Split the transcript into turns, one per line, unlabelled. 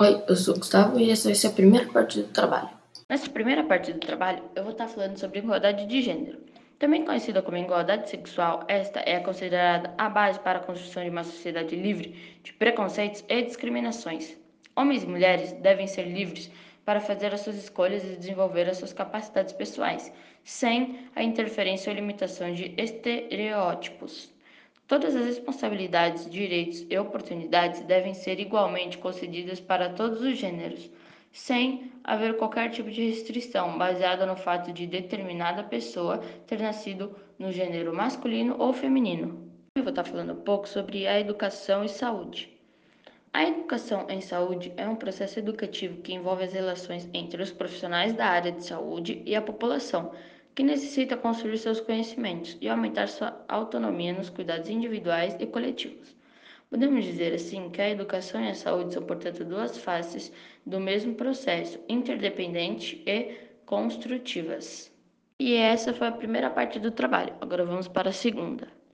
Oi, eu sou o Gustavo e essa vai ser a primeira parte do trabalho.
Nessa primeira parte do trabalho, eu vou estar falando sobre igualdade de gênero. Também conhecida como igualdade sexual, esta é considerada a base para a construção de uma sociedade livre de preconceitos e discriminações. Homens e mulheres devem ser livres para fazer as suas escolhas e desenvolver as suas capacidades pessoais, sem a interferência ou limitação de estereótipos. Todas as responsabilidades, direitos e oportunidades devem ser igualmente concedidas para todos os gêneros, sem haver qualquer tipo de restrição baseada no fato de determinada pessoa ter nascido no gênero masculino ou feminino. Eu vou estar falando um pouco sobre a educação e saúde. A educação em saúde é um processo educativo que envolve as relações entre os profissionais da área de saúde e a população que necessita construir seus conhecimentos e aumentar sua autonomia nos cuidados individuais e coletivos. Podemos dizer assim que a educação e a saúde são, portanto, duas faces do mesmo processo, interdependentes e construtivas. E essa foi a primeira parte do trabalho. Agora vamos para a segunda.